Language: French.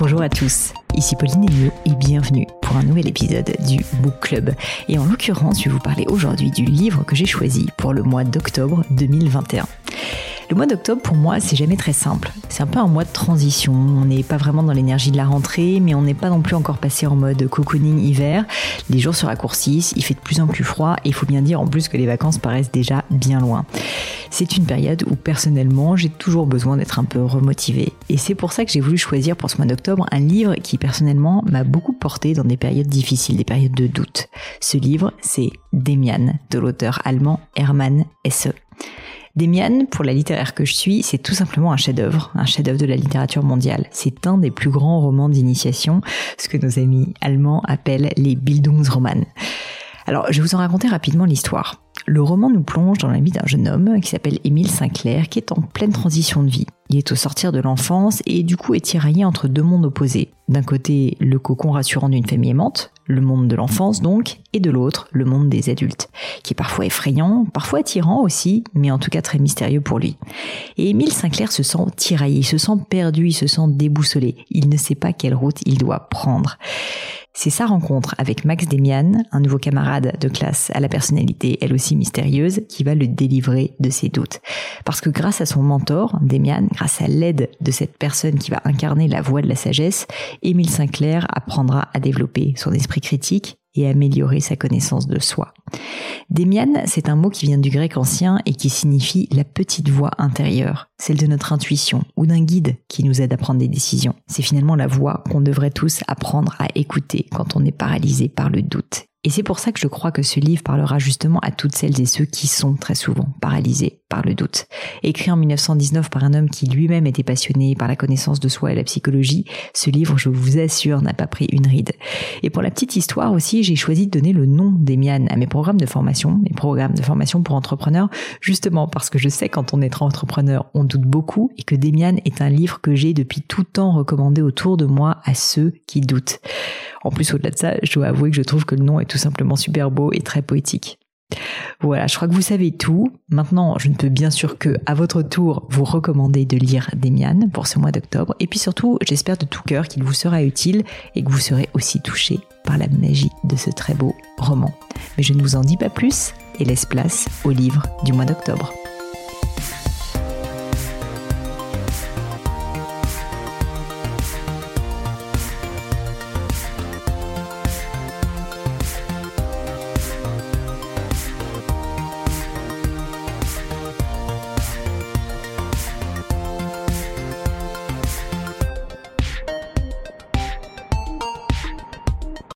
Bonjour à tous, ici Pauline Elio et bienvenue pour un nouvel épisode du Book Club. Et en l'occurrence, je vais vous parler aujourd'hui du livre que j'ai choisi pour le mois d'octobre 2021. Le mois d'octobre, pour moi, c'est jamais très simple. C'est un peu un mois de transition. On n'est pas vraiment dans l'énergie de la rentrée, mais on n'est pas non plus encore passé en mode cocooning hiver. Les jours se raccourcissent, il fait de plus en plus froid, et il faut bien dire en plus que les vacances paraissent déjà bien loin. C'est une période où personnellement, j'ai toujours besoin d'être un peu remotivé. Et c'est pour ça que j'ai voulu choisir pour ce mois d'octobre un livre qui personnellement m'a beaucoup porté dans des périodes difficiles, des périodes de doute. Ce livre, c'est Demian de l'auteur allemand Hermann Hesse. Demian, pour la littéraire que je suis, c'est tout simplement un chef-d'œuvre, un chef-d'œuvre de la littérature mondiale. C'est un des plus grands romans d'initiation, ce que nos amis allemands appellent les Bildungsroman. Alors, je vais vous en raconter rapidement l'histoire. Le roman nous plonge dans la vie d'un jeune homme qui s'appelle Émile Sinclair, qui est en pleine transition de vie. Il est au sortir de l'enfance et du coup est tiraillé entre deux mondes opposés. D'un côté, le cocon rassurant d'une famille aimante, le monde de l'enfance donc, et de l'autre, le monde des adultes, qui est parfois effrayant, parfois attirant aussi, mais en tout cas très mystérieux pour lui. Et Émile Sinclair se sent tiraillé, il se sent perdu, il se sent déboussolé, il ne sait pas quelle route il doit prendre. C'est sa rencontre avec Max Demian, un nouveau camarade de classe à la personnalité elle aussi mystérieuse, qui va le délivrer de ses doutes. Parce que grâce à son mentor, Demian, grâce à l'aide de cette personne qui va incarner la voie de la sagesse, Émile Sinclair apprendra à développer son esprit critique et améliorer sa connaissance de soi. Demian, c'est un mot qui vient du grec ancien et qui signifie la petite voix intérieure, celle de notre intuition ou d'un guide qui nous aide à prendre des décisions. C'est finalement la voix qu'on devrait tous apprendre à écouter quand on est paralysé par le doute et c'est pour ça que je crois que ce livre parlera justement à toutes celles et ceux qui sont très souvent paralysés par le doute. Écrit en 1919 par un homme qui lui-même était passionné par la connaissance de soi et la psychologie, ce livre, je vous assure, n'a pas pris une ride. Et pour la petite histoire aussi, j'ai choisi de donner le nom d'Emian à mes programmes de formation, mes programmes de formation pour entrepreneurs, justement parce que je sais quand on est entrepreneur, on doute beaucoup et que Demian est un livre que j'ai depuis tout temps recommandé autour de moi à ceux qui doutent. En plus, au-delà de ça, je dois avouer que je trouve que le nom est tout simplement super beau et très poétique. Voilà, je crois que vous savez tout. Maintenant, je ne peux bien sûr que, à votre tour, vous recommander de lire Demian pour ce mois d'octobre. Et puis surtout, j'espère de tout cœur qu'il vous sera utile et que vous serez aussi touché par la magie de ce très beau roman. Mais je ne vous en dis pas plus et laisse place au livre du mois d'octobre.